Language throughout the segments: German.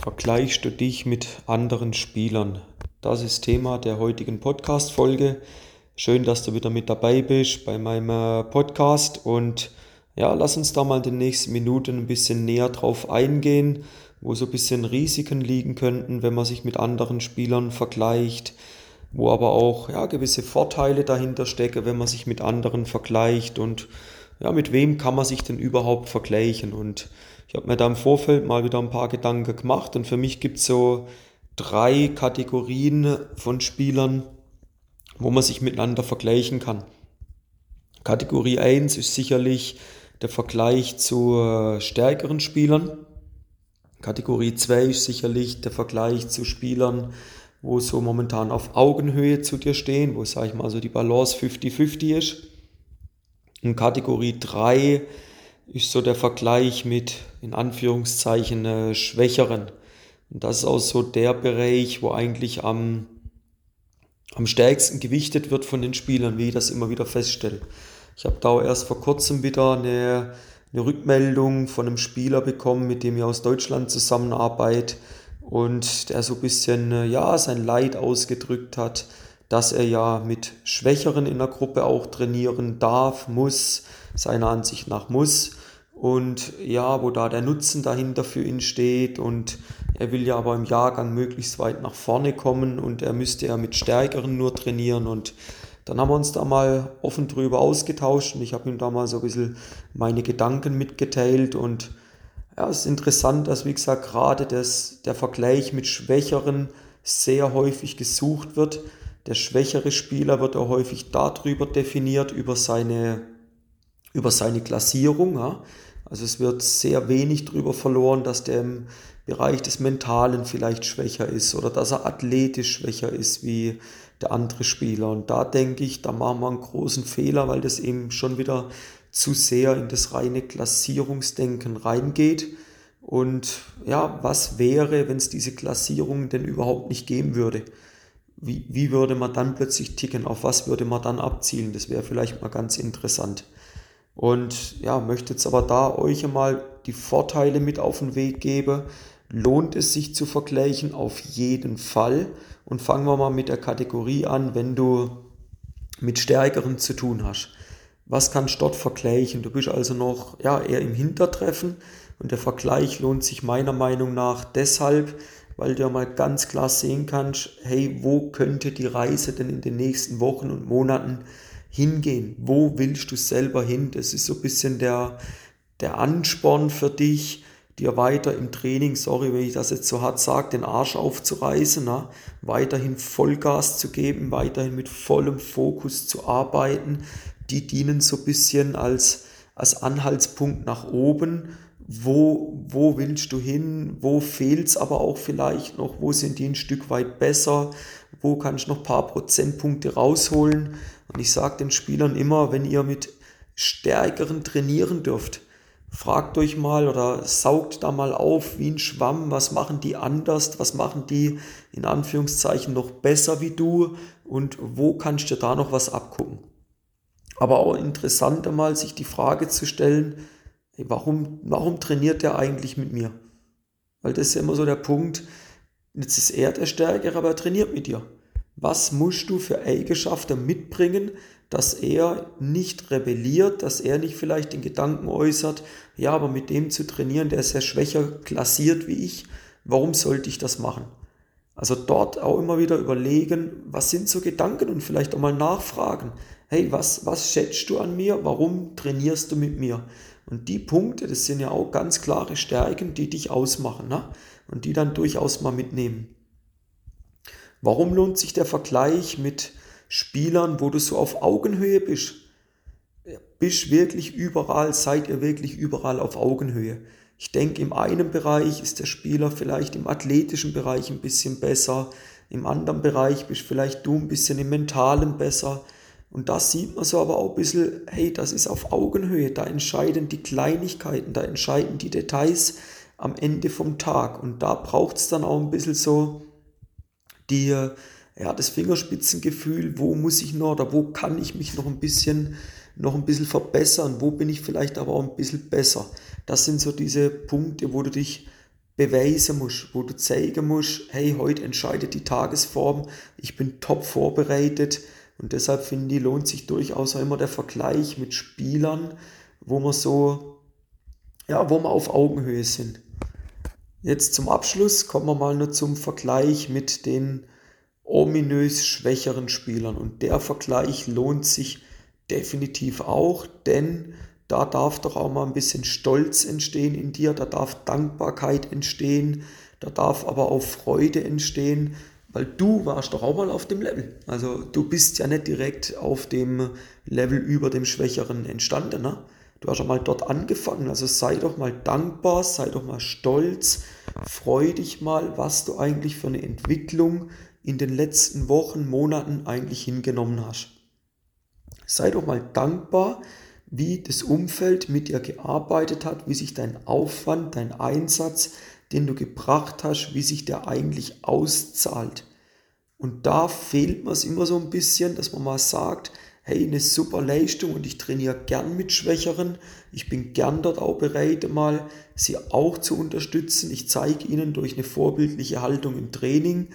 Vergleichst du dich mit anderen Spielern? Das ist Thema der heutigen Podcast-Folge. Schön, dass du wieder mit dabei bist bei meinem äh, Podcast und ja, lass uns da mal in den nächsten Minuten ein bisschen näher drauf eingehen, wo so ein bisschen Risiken liegen könnten, wenn man sich mit anderen Spielern vergleicht, wo aber auch ja, gewisse Vorteile dahinter stecken, wenn man sich mit anderen vergleicht und ja, mit wem kann man sich denn überhaupt vergleichen und ich habe mir da im Vorfeld mal wieder ein paar Gedanken gemacht und für mich gibt es so drei Kategorien von Spielern, wo man sich miteinander vergleichen kann. Kategorie 1 ist sicherlich der Vergleich zu äh, stärkeren Spielern. Kategorie 2 ist sicherlich der Vergleich zu Spielern, wo so momentan auf Augenhöhe zu dir stehen, wo, sage ich mal, so die Balance 50-50 ist. Und Kategorie 3 ist so der Vergleich mit, in Anführungszeichen, äh, Schwächeren. Und das ist auch so der Bereich, wo eigentlich am, am stärksten gewichtet wird von den Spielern, wie ich das immer wieder feststelle. Ich habe da auch erst vor kurzem wieder eine, eine Rückmeldung von einem Spieler bekommen, mit dem ich aus Deutschland zusammenarbeite und der so ein bisschen, äh, ja, sein Leid ausgedrückt hat, dass er ja mit Schwächeren in der Gruppe auch trainieren darf, muss, seiner Ansicht nach muss und ja, wo da der Nutzen dahinter für ihn steht und er will ja aber im Jahrgang möglichst weit nach vorne kommen und er müsste ja mit Stärkeren nur trainieren und dann haben wir uns da mal offen drüber ausgetauscht und ich habe ihm da mal so ein bisschen meine Gedanken mitgeteilt und ja, es ist interessant, dass wie gesagt gerade das, der Vergleich mit Schwächeren sehr häufig gesucht wird. Der schwächere Spieler wird auch häufig darüber definiert, über seine, über seine Klassierung. Ja. Also es wird sehr wenig darüber verloren, dass der im Bereich des Mentalen vielleicht schwächer ist oder dass er athletisch schwächer ist wie der andere Spieler. Und da denke ich, da machen wir einen großen Fehler, weil das eben schon wieder zu sehr in das reine Klassierungsdenken reingeht. Und ja, was wäre, wenn es diese Klassierung denn überhaupt nicht geben würde? Wie, wie würde man dann plötzlich ticken? Auf was würde man dann abzielen? Das wäre vielleicht mal ganz interessant. Und ja, möchte jetzt aber da euch einmal die Vorteile mit auf den Weg geben. Lohnt es sich zu vergleichen? Auf jeden Fall. Und fangen wir mal mit der Kategorie an, wenn du mit Stärkeren zu tun hast. Was kannst du dort vergleichen? Du bist also noch ja, eher im Hintertreffen und der Vergleich lohnt sich meiner Meinung nach deshalb, weil du ja mal ganz klar sehen kannst, hey, wo könnte die Reise denn in den nächsten Wochen und Monaten hingehen? Wo willst du selber hin? Das ist so ein bisschen der, der Ansporn für dich, dir weiter im Training, sorry, wenn ich das jetzt so hart sage, den Arsch aufzureißen, na? weiterhin Vollgas zu geben, weiterhin mit vollem Fokus zu arbeiten. Die dienen so ein bisschen als, als Anhaltspunkt nach oben. Wo, wo willst du hin? Wo fehlt es aber auch vielleicht noch? Wo sind die ein Stück weit besser? Wo kannst du noch paar Prozentpunkte rausholen? Und ich sage den Spielern immer, wenn ihr mit Stärkeren trainieren dürft, fragt euch mal oder saugt da mal auf wie ein Schwamm, was machen die anders, was machen die in Anführungszeichen noch besser wie du und wo kannst du da noch was abgucken. Aber auch interessant einmal sich die Frage zu stellen, warum, warum trainiert der eigentlich mit mir? Weil das ist ja immer so der Punkt, jetzt ist er der Stärkere, aber er trainiert mit dir. Was musst du für Eigenschaften mitbringen, dass er nicht rebelliert, dass er nicht vielleicht den Gedanken äußert, ja, aber mit dem zu trainieren, der ist ja schwächer klassiert wie ich, warum sollte ich das machen? Also dort auch immer wieder überlegen, was sind so Gedanken und vielleicht auch mal nachfragen. Hey, was, was schätzt du an mir? Warum trainierst du mit mir? Und die Punkte, das sind ja auch ganz klare Stärken, die dich ausmachen ne? und die dann durchaus mal mitnehmen. Warum lohnt sich der Vergleich mit Spielern, wo du so auf Augenhöhe bist? Bist wirklich überall, seid ihr wirklich überall auf Augenhöhe? Ich denke, im einen Bereich ist der Spieler vielleicht im athletischen Bereich ein bisschen besser, im anderen Bereich bist vielleicht du ein bisschen im mentalen besser. Und da sieht man so aber auch ein bisschen, hey, das ist auf Augenhöhe, da entscheiden die Kleinigkeiten, da entscheiden die Details am Ende vom Tag. Und da braucht es dann auch ein bisschen so dir ja, das Fingerspitzengefühl, wo muss ich noch oder wo kann ich mich noch ein bisschen noch ein bisschen verbessern, wo bin ich vielleicht aber auch ein bisschen besser. Das sind so diese Punkte, wo du dich beweisen musst, wo du zeigen musst, hey, heute entscheidet die Tagesform, ich bin top vorbereitet und deshalb finde ich, lohnt sich durchaus auch immer der Vergleich mit Spielern, wo man so, ja, wo wir auf Augenhöhe sind. Jetzt zum Abschluss kommen wir mal nur zum Vergleich mit den ominös schwächeren Spielern und der Vergleich lohnt sich definitiv auch, denn da darf doch auch mal ein bisschen Stolz entstehen in dir, da darf Dankbarkeit entstehen, da darf aber auch Freude entstehen, weil du warst doch auch mal auf dem Level. Also du bist ja nicht direkt auf dem Level über dem Schwächeren entstanden. Ne? Du hast schon mal dort angefangen. Also sei doch mal dankbar, sei doch mal stolz, freu dich mal, was du eigentlich für eine Entwicklung in den letzten Wochen, Monaten eigentlich hingenommen hast. Sei doch mal dankbar, wie das Umfeld mit dir gearbeitet hat, wie sich dein Aufwand, dein Einsatz, den du gebracht hast, wie sich der eigentlich auszahlt. Und da fehlt mir es immer so ein bisschen, dass man mal sagt, hey, eine super Leistung und ich trainiere gern mit Schwächeren. Ich bin gern dort auch bereit, mal sie auch zu unterstützen. Ich zeige ihnen durch eine vorbildliche Haltung im Training,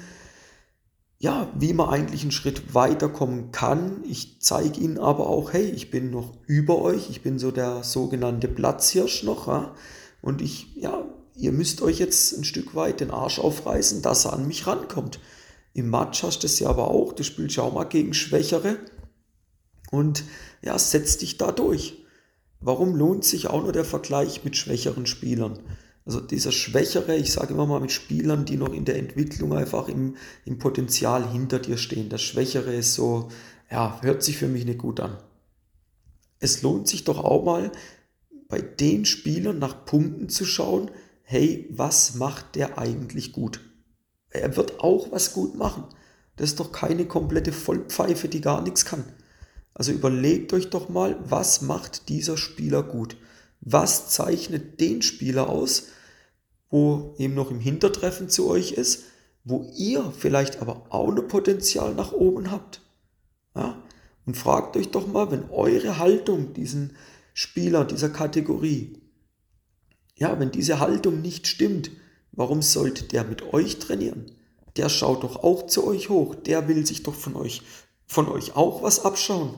ja, wie man eigentlich einen Schritt weiterkommen kann. Ich zeige ihnen aber auch, hey, ich bin noch über euch, ich bin so der sogenannte Platzhirsch noch, ja? und ich, ja, ihr müsst euch jetzt ein Stück weit den Arsch aufreißen, dass er an mich rankommt. Im Match hast du das ja aber auch, du spielst ja auch mal gegen Schwächere und ja, setz dich da durch. Warum lohnt sich auch nur der Vergleich mit schwächeren Spielern? Also dieser Schwächere, ich sage immer mal mit Spielern, die noch in der Entwicklung einfach im, im Potenzial hinter dir stehen. Das Schwächere ist so, ja, hört sich für mich nicht gut an. Es lohnt sich doch auch mal bei den Spielern nach Punkten zu schauen, hey, was macht der eigentlich gut? Er wird auch was gut machen. Das ist doch keine komplette Vollpfeife, die gar nichts kann. Also überlegt euch doch mal, was macht dieser Spieler gut? Was zeichnet den Spieler aus, wo eben noch im Hintertreffen zu euch ist, wo ihr vielleicht aber auch ein Potenzial nach oben habt? Ja? Und fragt euch doch mal, wenn eure Haltung diesen Spieler dieser Kategorie, ja, wenn diese Haltung nicht stimmt, warum sollte der mit euch trainieren? Der schaut doch auch zu euch hoch, der will sich doch von euch, von euch auch was abschauen.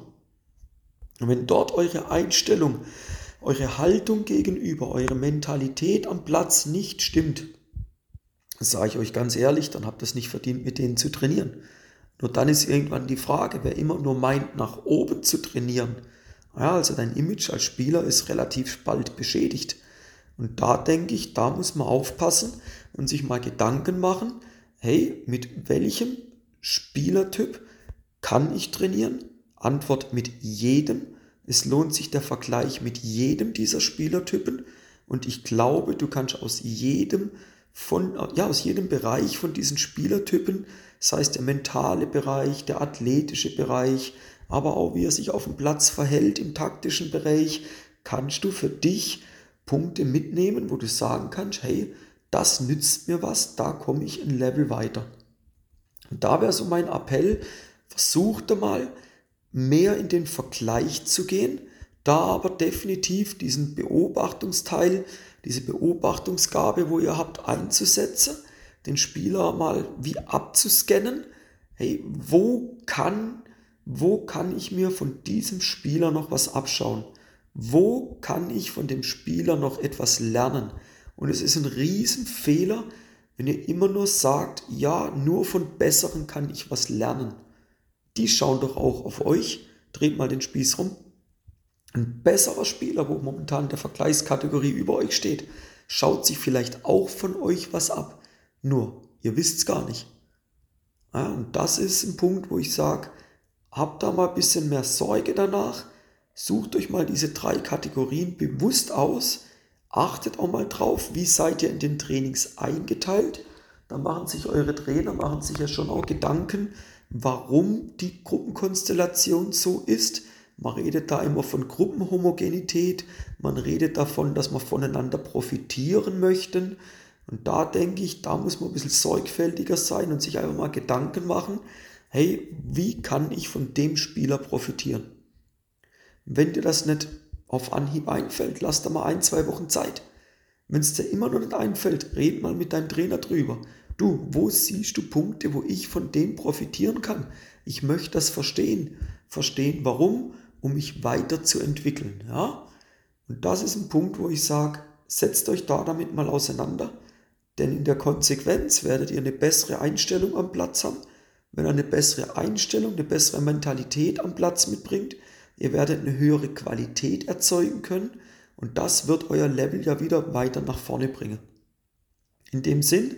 Und wenn dort eure Einstellung eure Haltung gegenüber, eure Mentalität am Platz nicht stimmt, sage ich euch ganz ehrlich, dann habt ihr es nicht verdient, mit denen zu trainieren. Nur dann ist irgendwann die Frage, wer immer nur meint, nach oben zu trainieren, ja, also dein Image als Spieler ist relativ bald beschädigt. Und da denke ich, da muss man aufpassen und sich mal Gedanken machen, hey, mit welchem Spielertyp kann ich trainieren? Antwort mit jedem. Es lohnt sich der Vergleich mit jedem dieser Spielertypen und ich glaube, du kannst aus jedem von, ja, aus jedem Bereich von diesen Spielertypen, sei es der mentale Bereich, der athletische Bereich, aber auch wie er sich auf dem Platz verhält im taktischen Bereich, kannst du für dich Punkte mitnehmen, wo du sagen kannst, hey, das nützt mir was, da komme ich ein Level weiter. Und da wäre so mein Appell, versucht mal mehr in den Vergleich zu gehen, da aber definitiv diesen Beobachtungsteil, diese Beobachtungsgabe, wo ihr habt, einzusetzen, den Spieler mal wie abzuscannen. Hey, wo kann, wo kann ich mir von diesem Spieler noch was abschauen? Wo kann ich von dem Spieler noch etwas lernen? Und es ist ein Riesenfehler, wenn ihr immer nur sagt, ja, nur von Besseren kann ich was lernen die schauen doch auch auf euch. Dreht mal den Spieß rum. Ein besserer Spieler, wo momentan der Vergleichskategorie über euch steht, schaut sich vielleicht auch von euch was ab. Nur, ihr wisst es gar nicht. Ja, und das ist ein Punkt, wo ich sage, habt da mal ein bisschen mehr Sorge danach. Sucht euch mal diese drei Kategorien bewusst aus. Achtet auch mal drauf, wie seid ihr in den Trainings eingeteilt. Da machen sich eure Trainer, machen sich ja schon auch Gedanken, warum die Gruppenkonstellation so ist. Man redet da immer von Gruppenhomogenität, man redet davon, dass man voneinander profitieren möchten. Und da denke ich, da muss man ein bisschen sorgfältiger sein und sich einfach mal Gedanken machen, hey, wie kann ich von dem Spieler profitieren? Wenn dir das nicht auf Anhieb einfällt, lass da mal ein, zwei Wochen Zeit. Wenn es dir immer noch nicht einfällt, red mal mit deinem Trainer drüber. Du, wo siehst du Punkte, wo ich von dem profitieren kann? Ich möchte das verstehen. Verstehen, warum, um mich weiterzuentwickeln. Ja? Und das ist ein Punkt, wo ich sage, setzt euch da damit mal auseinander. Denn in der Konsequenz werdet ihr eine bessere Einstellung am Platz haben. Wenn ihr eine bessere Einstellung, eine bessere Mentalität am Platz mitbringt, ihr werdet eine höhere Qualität erzeugen können und das wird euer Level ja wieder weiter nach vorne bringen. In dem Sinn,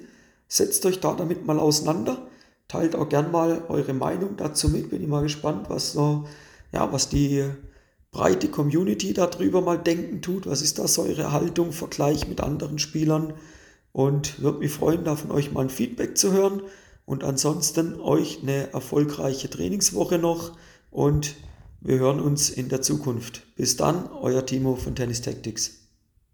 setzt euch da damit mal auseinander, teilt auch gern mal eure Meinung dazu mit, bin ich mal gespannt, was so, ja, was die breite Community darüber mal denken tut, was ist da so eure Haltung, Vergleich mit anderen Spielern? Und würde mich freuen, da von euch mal ein Feedback zu hören. Und ansonsten euch eine erfolgreiche Trainingswoche noch und wir hören uns in der Zukunft. Bis dann, euer Timo von Tennis Tactics.